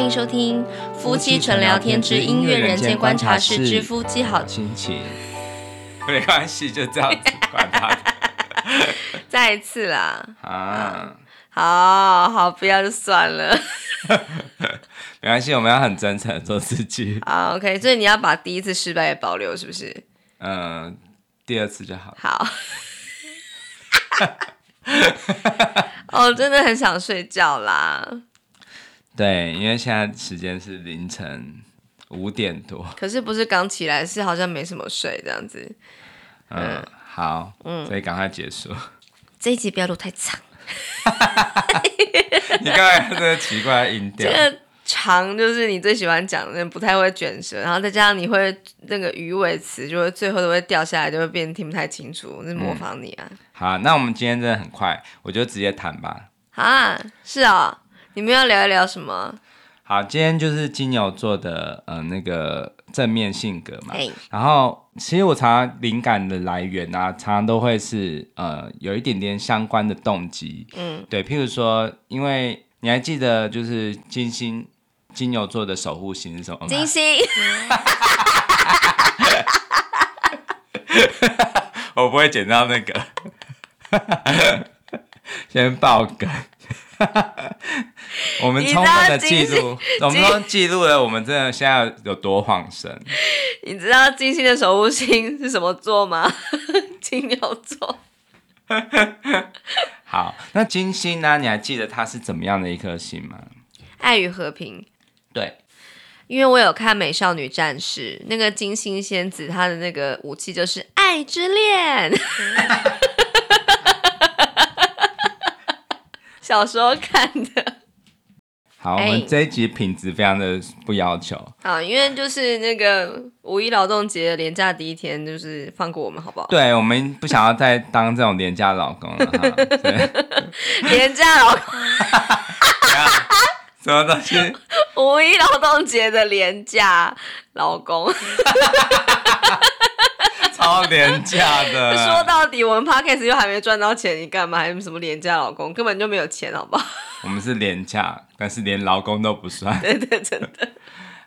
迎收听《夫妻纯聊天之音乐人间观察室之夫妻好心情》。没关系，就这样子，管他。再一次啦！啊，好好，不要就算了。没关系，我们要很真诚做自己。好，OK，所以你要把第一次失败也保留，是不是？嗯，第二次就好。好。哦，真的很想睡觉啦。对，因为现在时间是凌晨五点多。可是不是刚起来，是好像没什么睡这样子。嗯，嗯好，嗯，所以赶快结束。这一集不要录太长。你刚才这个奇怪的音调。这个长就是你最喜欢讲的，不太会卷舌，然后再加上你会那个鱼尾词，就会最后都会掉下来，就会变得听不太清楚。是模仿你啊。嗯、好，那我们今天真的很快，我就直接谈吧。啊，是啊、哦，你们要聊一聊什么？好，今天就是金牛座的呃那个正面性格嘛。然后其实我常常灵感的来源啊，常常都会是呃有一点点相关的动机。嗯，对，譬如说，因为你还记得就是金星。金牛座的守护星是什么？金星。我不会剪到那个。先爆梗。我们充分的记录，我们都记录了，我们真的现在有多晃神。你知道金星的守护星是什么座吗？金牛座。好，那金星呢？你还记得它是怎么样的一颗星吗？爱与和平。对，因为我有看《美少女战士》，那个金星仙子，她的那个武器就是爱之恋。小时候看的。好，我们这一集品质非常的不要求。好，因为就是那个五一劳动节连假第一天，就是放过我们，好不好？对，我们不想要再当这种廉价老公了哈。廉价老公。什么东西？五一劳动节的廉价老公，超廉价的。说到底，我们 Podcast 又还没赚到钱，你干嘛还什么廉价老公？根本就没有钱，好不好？我们是廉价，但是连劳工都不算。对对，真的。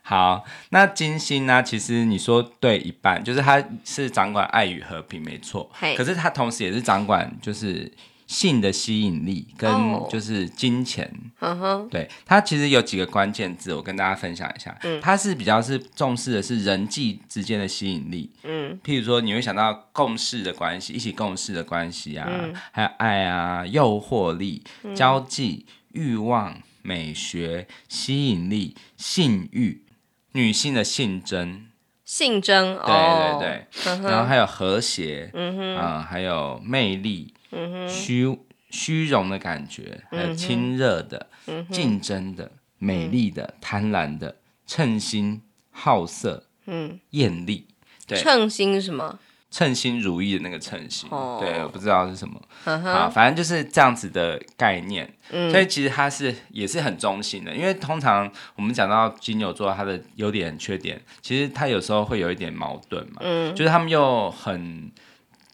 好，那金星呢？其实你说对一半，就是他是掌管爱与和平，没错。可是他同时也是掌管，就是。性的吸引力跟就是金钱，oh. 对，它其实有几个关键字，我跟大家分享一下。嗯，它是比较是重视的是人际之间的吸引力。嗯，譬如说你会想到共事的关系，一起共事的关系啊，嗯、还有爱啊，诱惑力、交际、欲望、美学、吸引力、性欲、女性的性征、性征，对对对，嗯、然后还有和谐，嗯哼，啊、呃，还有魅力。嗯哼虚虚荣的感觉，还有亲热的、竞、嗯、争的、美丽的、贪婪的、称心、好色、嗯、艳丽。对，称心是什么？称心如意的那个称心。哦、对，我不知道是什么。嗯、好，反正就是这样子的概念。嗯、所以其实它是也是很中性的，因为通常我们讲到金牛座，它的优点、缺点，其实它有时候会有一点矛盾嘛。嗯，就是他们又很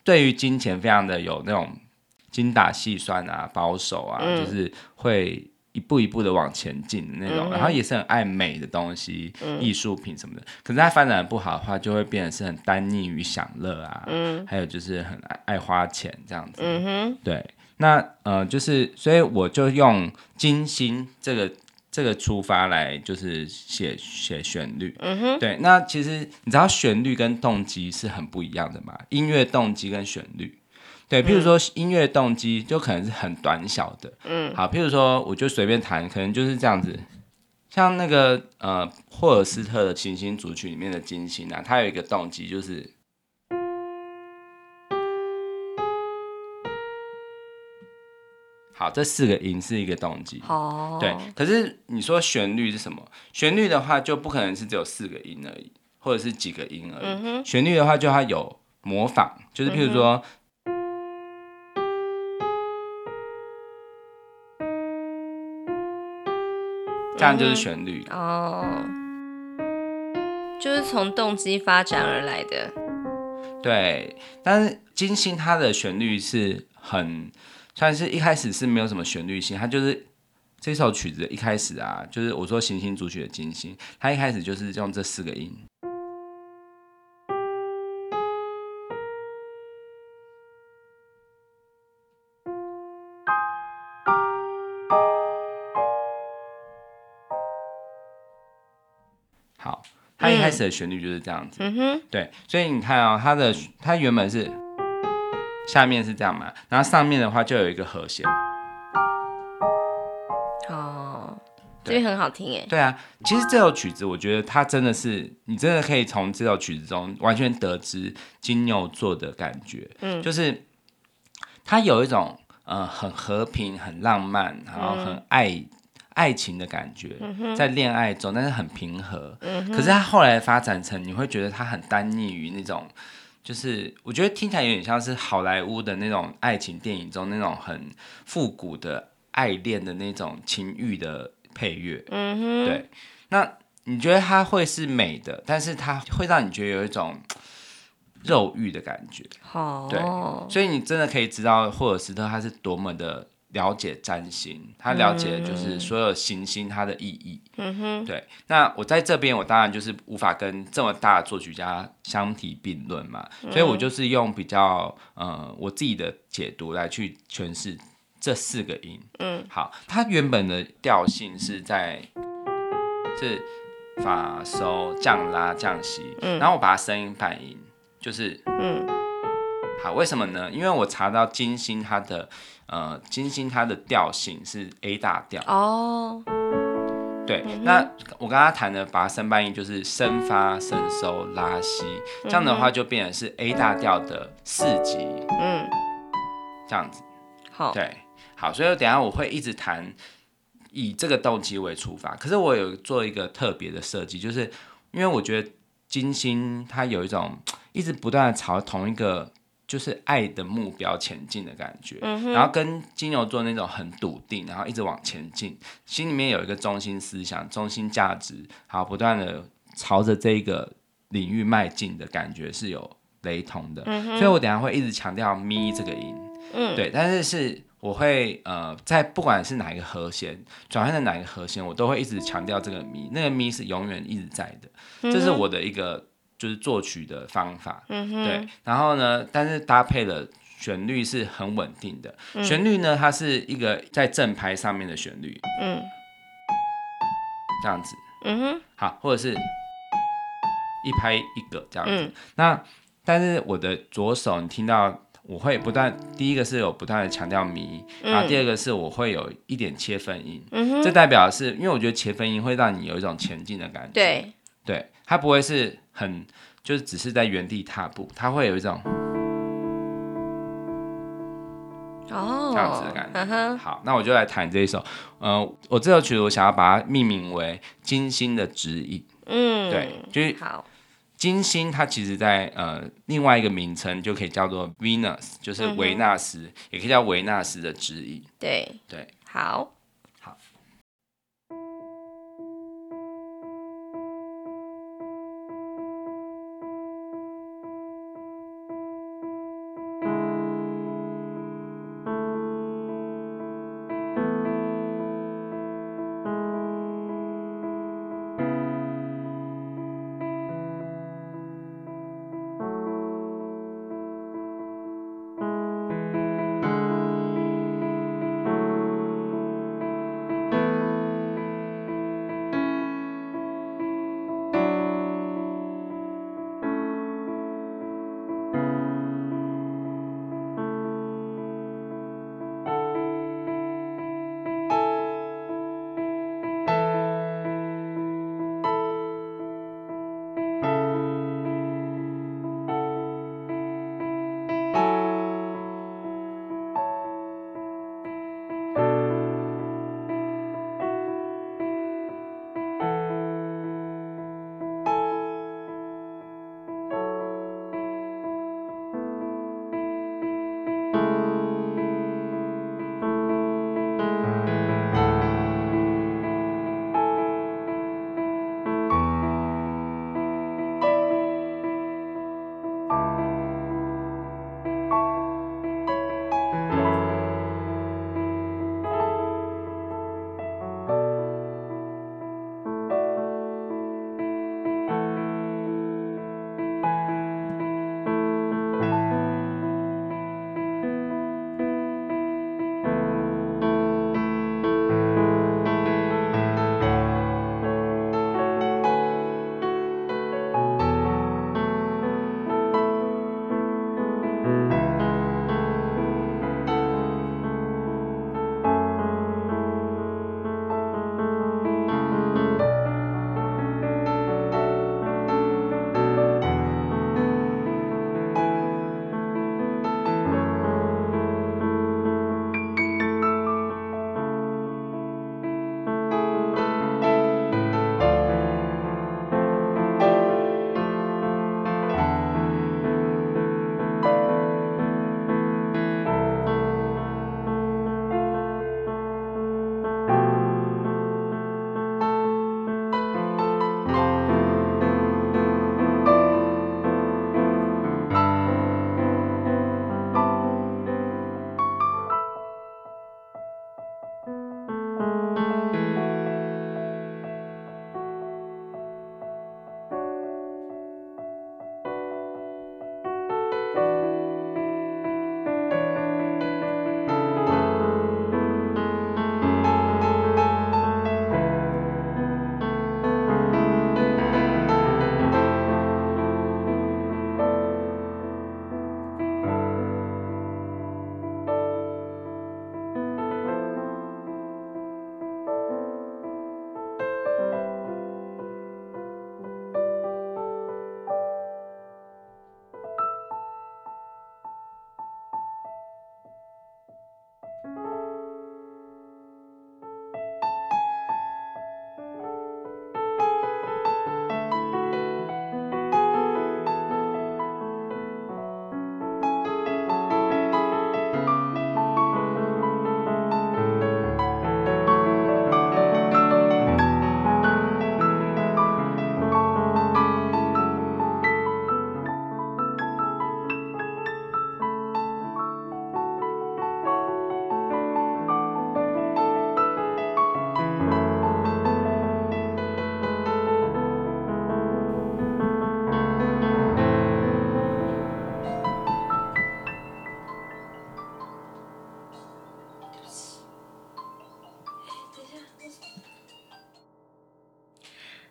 对于金钱非常的有那种。精打细算啊，保守啊，嗯、就是会一步一步的往前进的那种，嗯、然后也是很爱美的东西，嗯、艺术品什么的。可是他发展的不好的话，就会变得是很单溺于享乐啊，嗯、还有就是很爱爱花钱这样子。嗯、哼对，那呃，就是所以我就用金星这个这个出发来，就是写写旋律。嗯哼，对，那其实你知道旋律跟动机是很不一样的嘛？音乐动机跟旋律。对，譬如说音乐动机就可能是很短小的，嗯，好，譬如说我就随便弹，可能就是这样子，像那个呃霍尔斯特的行星组曲里面的金星啊，它有一个动机就是，好，这四个音是一个动机，哦，对，可是你说旋律是什么？旋律的话就不可能是只有四个音而已，或者是几个音而已，旋律的话就它有模仿，就是譬如说。嗯这样就是旋律、嗯、哦，就是从动机发展而来的。对，但是金星它的旋律是很，算是一开始是没有什么旋律性，它就是这首曲子一开始啊，就是我说行星组曲的金星，它一开始就是用这四个音。它一开始的旋律就是这样子。嗯哼，对，所以你看啊、哦，它的它原本是下面是这样嘛，然后上面的话就有一个和弦。哦这边很好听哎，对啊，其实这首曲子，我觉得它真的是，你真的可以从这首曲子中完全得知金牛座的感觉，嗯，就是它有一种呃很和平、很浪漫，然后很爱、嗯、爱情的感觉，在恋爱中，但是很平和，嗯，可是它后来发展成，你会觉得它很单逆于那种，就是我觉得听起来有点像是好莱坞的那种爱情电影中那种很复古的爱恋的那种情欲的。配乐，嗯哼，对，那你觉得它会是美的，但是它会让你觉得有一种肉欲的感觉，哦，对，所以你真的可以知道霍尔斯特他是多么的了解占星，他了解就是所有行星它的意义，嗯哼，对。那我在这边，我当然就是无法跟这么大的作曲家相提并论嘛，所以我就是用比较呃我自己的解读来去诠释。这四个音，嗯，好，它原本的调性是在是法、收、降、拉、降、西，嗯，然后我把它声音半音，就是，嗯，好，为什么呢？因为我查到金星它的，呃，金星它的调性是 A 大调，哦，对，嗯、那我刚刚谈的把它升半音就是升发、升收、拉西，这样的话就变成是 A 大调的四级，嗯，这样子，好，对。好，所以等下我会一直弹，以这个动机为出发。可是我有做一个特别的设计，就是因为我觉得金星它有一种一直不断的朝同一个就是爱的目标前进的感觉，嗯，然后跟金牛座那种很笃定，然后一直往前进，心里面有一个中心思想、中心价值，好，不断的朝着这个领域迈进的感觉是有雷同的。嗯，所以我等下会一直强调咪这个音，嗯，对，但是是。我会呃，在不管是哪一个和弦转换的哪一个和弦，我都会一直强调这个咪，那个咪是永远一直在的，嗯、这是我的一个就是作曲的方法，嗯、对。然后呢，但是搭配的旋律是很稳定的，嗯、旋律呢，它是一个在正拍上面的旋律，嗯，这样子，嗯哼，好，或者是一拍一个这样子，嗯、那但是我的左手你听到。我会不断，第一个是有不断的强调咪，然后第二个是我会有一点切分音，嗯、这代表的是因为我觉得切分音会让你有一种前进的感觉，对，对，它不会是很就是只是在原地踏步，它会有一种哦这样子的感觉。哦、好，那我就来弹这一首，呃，我这首曲子我想要把它命名为《金星的指引》，嗯，对，就是好。金星，它其实在呃另外一个名称就可以叫做 Venus，就是维纳斯，嗯、也可以叫维纳斯的指引。对对，好。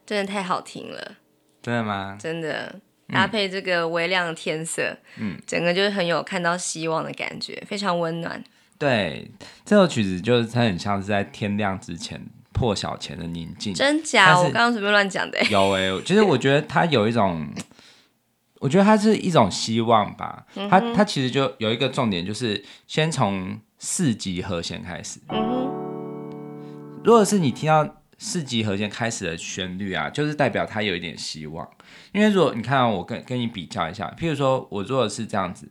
真的太好听了。真的吗？真的。搭配这个微亮的天色，嗯，整个就是很有看到希望的感觉，非常温暖。对，这首曲子就是它很像是在天亮之前破晓前的宁静。真假？我刚刚随便乱讲的。有哎、欸，其实我觉得它有一种，我觉得它是一种希望吧。嗯、它它其实就有一个重点，就是先从四级和弦开始。嗯哼。如果是你听到四级和弦开始的旋律啊，就是代表它有一点希望。因为如果你看到我跟跟你比较一下，譬如说我做的是这样子，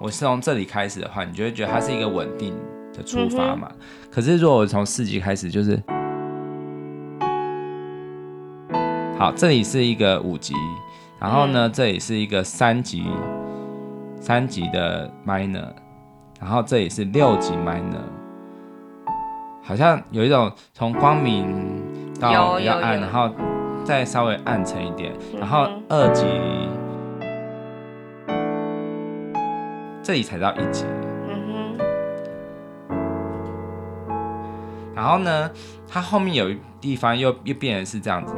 我是从这里开始的话，你就会觉得它是一个稳定的出发嘛。嗯、可是如果我从四级开始，就是好，这里是一个五级，然后呢，这里是一个三级，三级的 minor，然后这里是六级 minor。好像有一种从光明到比较暗，然后再稍微暗沉一点，然后二级，这里才到一级。然后呢，它后面有一地方又又变成是这样子。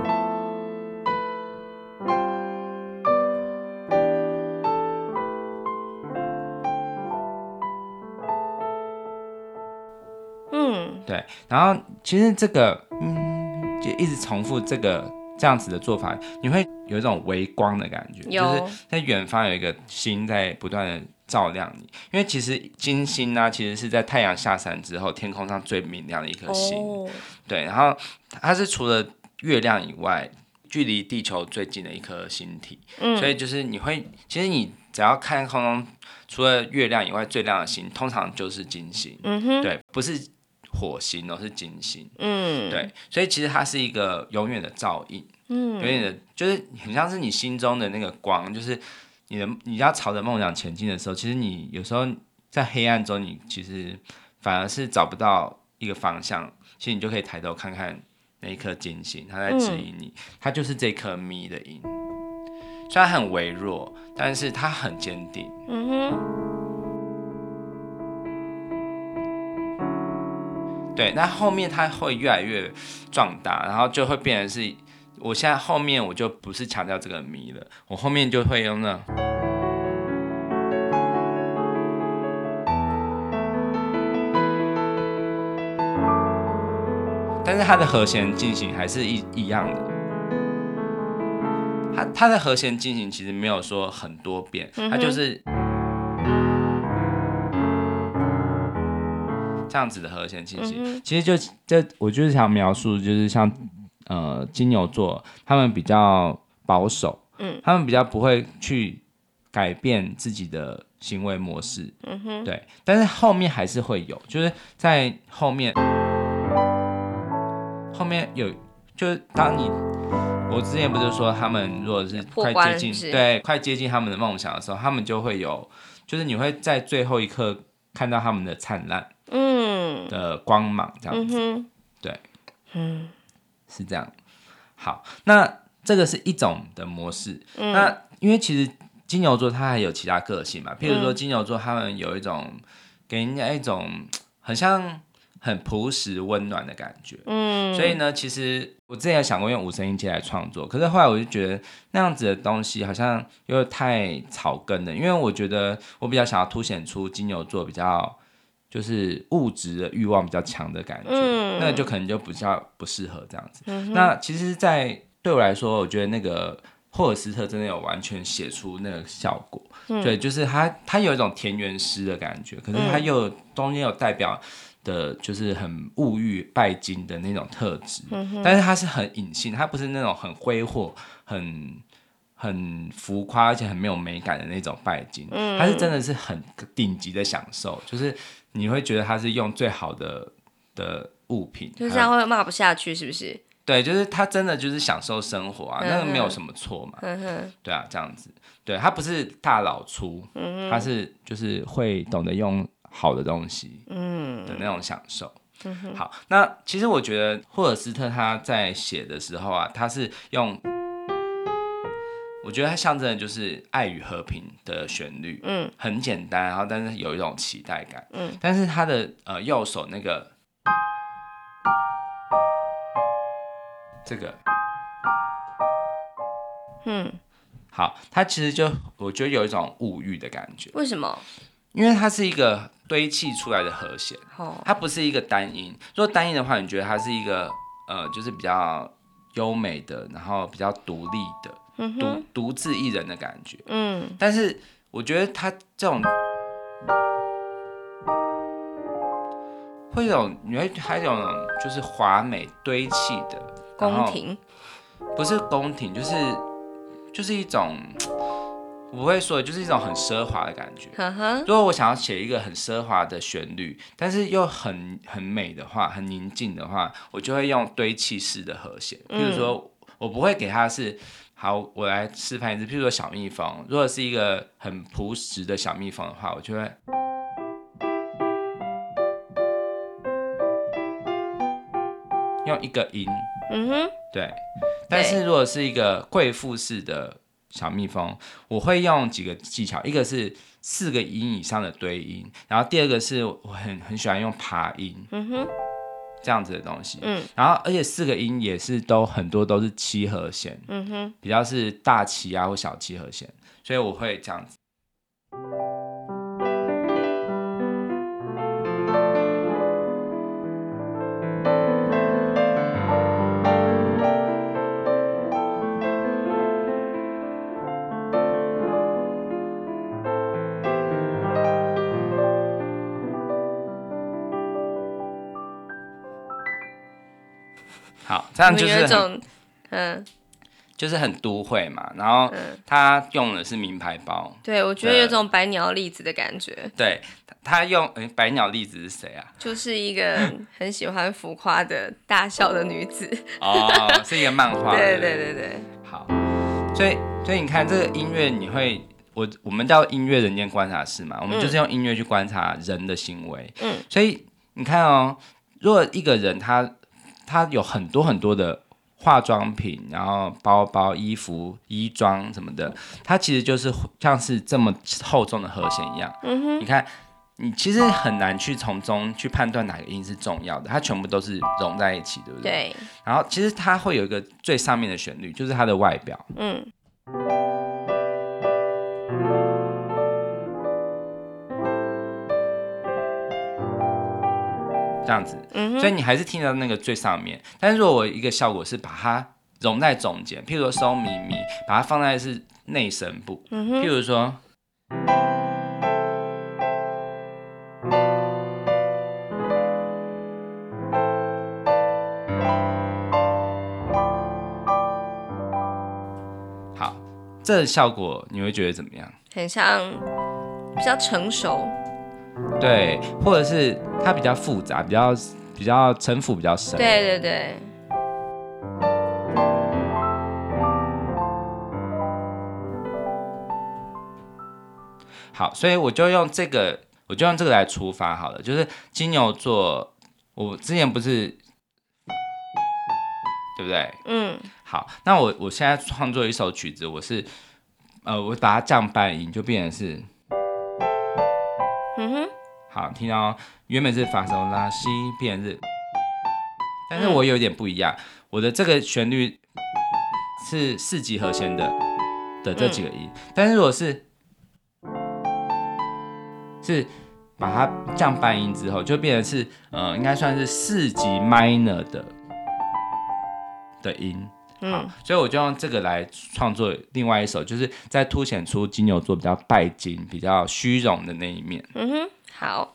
然后其实这个，嗯，就一直重复这个这样子的做法，你会有一种微光的感觉，就是在远方有一个星在不断的照亮你。因为其实金星呢、啊，其实是在太阳下山之后，天空上最明亮的一颗星。哦、对，然后它是除了月亮以外，距离地球最近的一颗星体。嗯，所以就是你会，其实你只要看空中，除了月亮以外最亮的星，通常就是金星。嗯哼，对，不是。火星都是金星，嗯，对，所以其实它是一个永远的照应，嗯，永远的，就是很像是你心中的那个光，就是你的你要朝着梦想前进的时候，其实你有时候在黑暗中，你其实反而是找不到一个方向，其实你就可以抬头看看那一颗金星，它在指引你，嗯、它就是这颗咪的音，虽然很微弱，但是它很坚定，嗯哼。对，那后面它会越来越壮大，然后就会变成是，我现在后面我就不是强调这个咪了，我后面就会用那，但是它的和弦进行还是一一样的，它它的和弦进行其实没有说很多遍，它就是。这样子的和弦进行，嗯、其实就这，我就是想描述，就是像呃金牛座，他们比较保守，嗯，他们比较不会去改变自己的行为模式，嗯哼，对，但是后面还是会有，就是在后面，后面有，就是当你，我之前不是说他们如果是快接近，对，快接近他们的梦想的时候，他们就会有，就是你会在最后一刻看到他们的灿烂。嗯的光芒这样子，嗯、对，嗯，是这样。好，那这个是一种的模式。嗯、那因为其实金牛座它还有其他个性嘛，譬如说金牛座他们有一种给人家一种很像很朴实温暖的感觉。嗯，所以呢，其实我之前有想过用五声音阶来创作，可是后来我就觉得那样子的东西好像又太草根了，因为我觉得我比较想要凸显出金牛座比较。就是物质的欲望比较强的感觉，嗯、那就可能就比较不适合这样子。嗯、那其实，在对我来说，我觉得那个霍尔斯特真的有完全写出那个效果。嗯、对，就是他他有一种田园诗的感觉，可是他又中间有代表的，就是很物欲拜金的那种特质。但是他是很隐性，他不是那种很挥霍、很很浮夸而且很没有美感的那种拜金。嗯、他是真的是很顶级的享受，就是。你会觉得他是用最好的的物品，就这样会骂不下去，是不是？对，就是他真的就是享受生活啊，嗯、那个没有什么错嘛。嗯，对啊，这样子，对他不是大老粗，嗯，他是就是会懂得用好的东西，嗯的那种享受。好，那其实我觉得霍尔斯特他在写的时候啊，他是用。我觉得它象征的就是爱与和平的旋律。嗯，很简单，然后但是有一种期待感。嗯，但是他的呃右手那个这个嗯，好，他其实就，我觉得有一种物欲的感觉。为什么？因为它是一个堆砌出来的和弦。哦，它不是一个单音，如果单音的话，你觉得它是一个呃就是比较优美的，然后比较独立的。独独自一人的感觉。嗯，但是我觉得他这种会有，你会还有种就是华美堆砌的宫廷，不是宫廷，就是就是一种。我不会说，就是一种很奢华的感觉。如果我想要写一个很奢华的旋律，但是又很很美的话，很宁静的话，我就会用堆砌式的和弦。比如说，我不会给它是好，我来示范一次。譬如说小蜜蜂，如果是一个很朴实的小蜜蜂的话，我就会用一个音。嗯哼，对。但是如果是一个贵妇式的。小蜜蜂，我会用几个技巧，一个是四个音以上的堆音，然后第二个是我很很喜欢用爬音，嗯哼，这样子的东西，嗯，然后而且四个音也是都很多都是七和弦，嗯哼，比较是大七啊或小七和弦，所以我会这样子。好，这样就是很，嗯，就是很都会嘛。然后他用的是名牌包，对，我觉得有种百鸟栗子的感觉。对，他用，欸，百鸟栗子是谁啊？就是一个很喜欢浮夸的大笑的女子。哦，是一个漫画。对对对对。好，所以所以你看这个音乐，你会，我我们叫音乐人间观察室嘛，我们就是用音乐去观察人的行为。嗯，所以你看哦，如果一个人他。它有很多很多的化妆品，然后包包、衣服、衣装什么的，它其实就是像是这么厚重的和弦一样。嗯哼，你看，你其实很难去从中去判断哪个音是重要的，它全部都是融在一起，对不对？对。然后其实它会有一个最上面的旋律，就是它的外表。嗯。这样子，所以你还是听到那个最上面。但是如果我一个效果是把它融在中间，譬如说收咪咪，把它放在是内声部，譬如说，好，这个效果你会觉得怎么样？很像比较成熟。对，或者是它比较复杂，比较比较城府比较深。对对对。好，所以我就用这个，我就用这个来出发好了。就是金牛座，我之前不是，对不对？嗯。好，那我我现在创作一首曲子，我是，呃，我把它降半音，就变成是。嗯哼。好，听到原本是发嗦拉西变日，但是我有点不一样，我的这个旋律是四级和弦的的这几个音，但是如果是是把它降半音之后，就变成是呃，应该算是四级 minor 的的音。好，所以我就用这个来创作另外一首，就是在凸显出金牛座比较拜金、比较虚荣的那一面。嗯哼。好。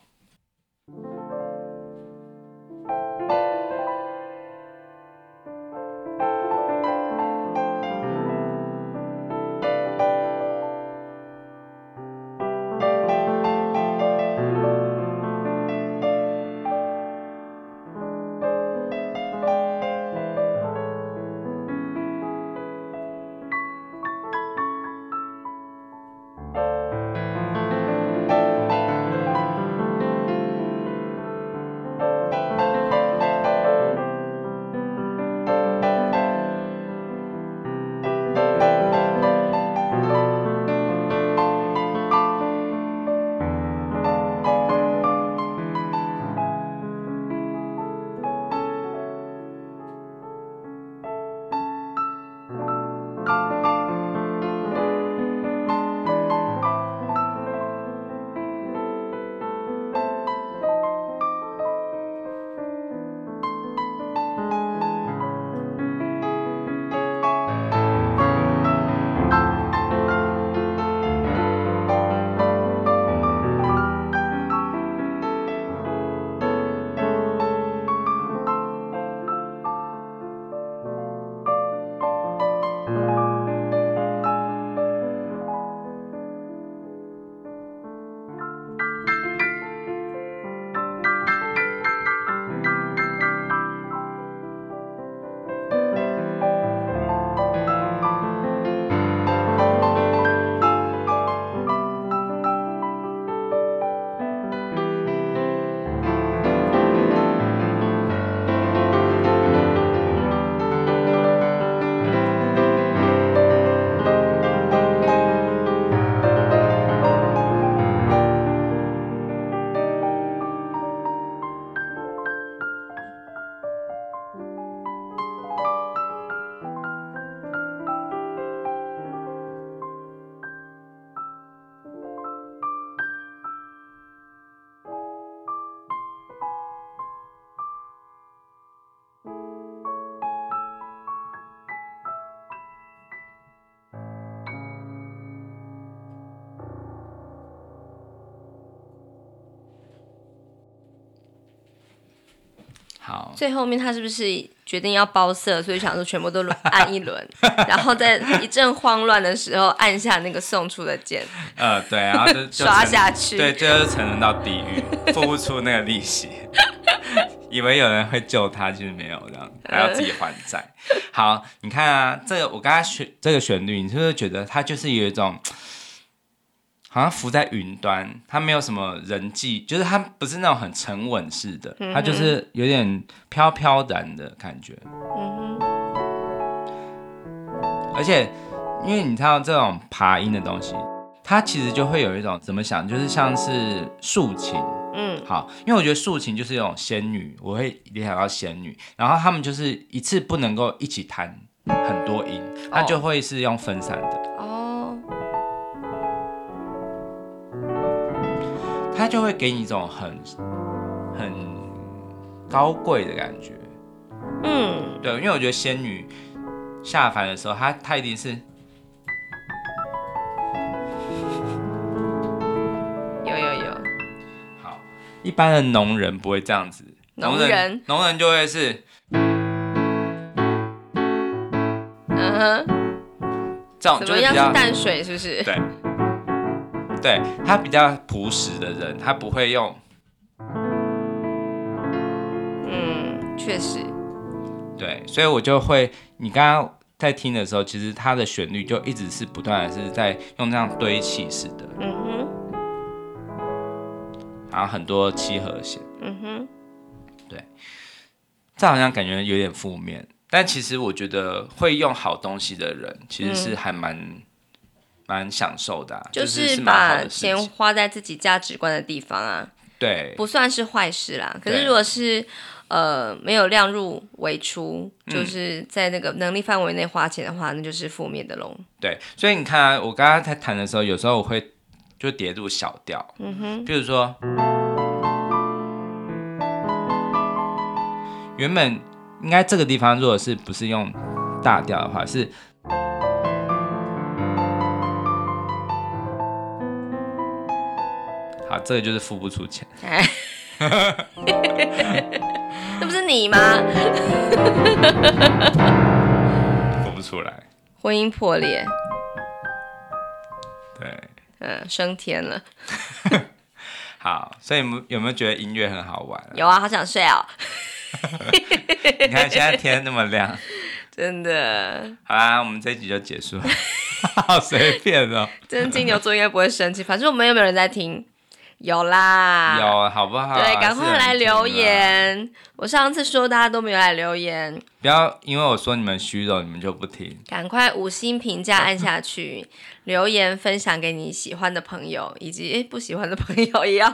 最后面他是不是决定要包色，所以想说全部都按一轮，然后在一阵慌乱的时候按下那个送出的键。呃，对，然后就，就 刷下去，对，最后就沉沦到地狱，付不出那个利息，以为有人会救他，其实没有，这样还要自己还债。好，你看啊，这个我刚刚选这个旋律，你是不是觉得它就是有一种？好像浮在云端，它没有什么人际，就是它不是那种很沉稳式的，它就是有点飘飘然的感觉。嗯哼。而且，因为你知道这种爬音的东西，它其实就会有一种怎么想，就是像是竖琴。嗯。好，因为我觉得竖琴就是一种仙女，我会联想到仙女，然后他们就是一次不能够一起弹很多音，它就会是用分散的。哦。就会给你一种很很高贵的感觉，嗯，对，因为我觉得仙女下凡的时候，她她一定是有有有，好，一般的农人不会这样子，农人。农人就会是，嗯哼，这种就是比较淡水，是不是？对。对，他比较朴实的人，他不会用。嗯，确实。对，所以我就会，你刚刚在听的时候，其实它的旋律就一直是不断的是在用这样堆砌式的。嗯哼。然后很多七和弦。嗯哼。对，这好像感觉有点负面，但其实我觉得会用好东西的人，其实是还蛮。蛮享受的、啊，就是把钱花在自己价值观的地方啊，对，不算是坏事啦。可是如果是呃没有量入为出，就是在那个能力范围内花钱的话，那就是负面的喽。对，所以你看啊，我刚刚在弹的时候，有时候我会就跌入小调，嗯哼，比如说原本应该这个地方，如果是不是用大调的话是。好，这个就是付不出钱。这不是你吗？付不出来。婚姻破裂。对。嗯，升天了。好，所以有没有没有觉得音乐很好玩？有啊，好想睡哦。你看现在天那么亮。真的。好啦，我们这一集就结束了。好随便哦。真金牛座应该不会生气，反正我们又没有人在听。有啦，有好不好？对，赶快来留言。我上次说大家都没有来留言，不要因为我说你们虚荣，你们就不听。赶快五星评价按下去，留言分享给你喜欢的朋友，以及不喜欢的朋友也要。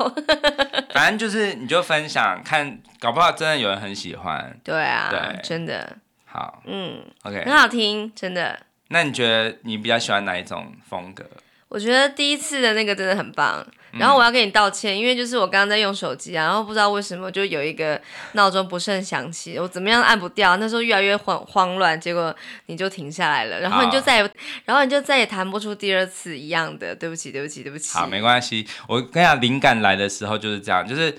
反正就是你就分享，看搞不好真的有人很喜欢。对啊，对，真的。好，嗯，OK，很好听，真的。那你觉得你比较喜欢哪一种风格？我觉得第一次的那个真的很棒。然后我要跟你道歉，因为就是我刚刚在用手机啊，然后不知道为什么就有一个闹钟不慎响起，我怎么样按不掉，那时候越来越慌慌乱，结果你就停下来了，然后你就再也，然后你就再也弹不出第二次一样的，对不起，对不起，对不起。好，没关系，我跟你讲，灵感来的时候就是这样，就是。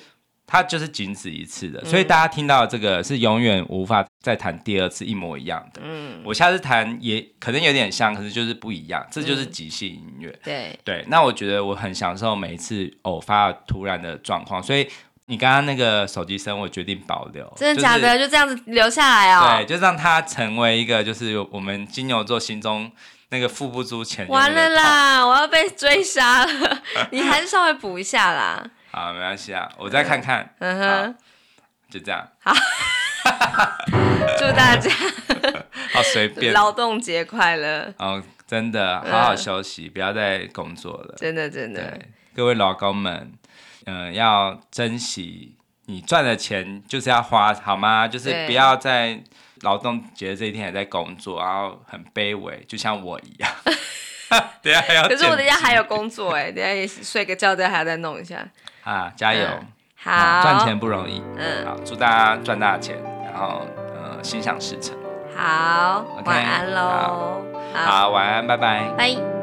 它就是仅此一次的，所以大家听到这个是永远无法再弹第二次一模一样的。嗯，我下次弹也可能有点像，可是就是不一样，这就是即兴音乐。对对，那我觉得我很享受每一次偶发突然的状况，所以你刚刚那个手机声，我决定保留。真的假的？就这样子留下来哦。对，就让它成为一个，就是我们金牛座心中那个付不出钱。完了啦，我要被追杀了！你还是稍微补一下啦。好，没关系啊，我再看看。嗯哼，就这样。好，祝大家 好随便。劳动节快乐。哦，真的，好好休息，不要再工作了。真的，真的。对，各位劳工们，嗯，要珍惜你赚的钱，就是要花，好吗？就是不要在劳动节这一天还在工作，然后很卑微，就像我一样。等下还要。可是我等下还有工作哎，等下也睡个觉，再还要再弄一下。啊，加油！嗯、好，赚钱不容易。嗯，好，祝大家赚大钱，然后呃，心想事成。好，okay, 晚安喽。好，好，晚安，拜拜。拜。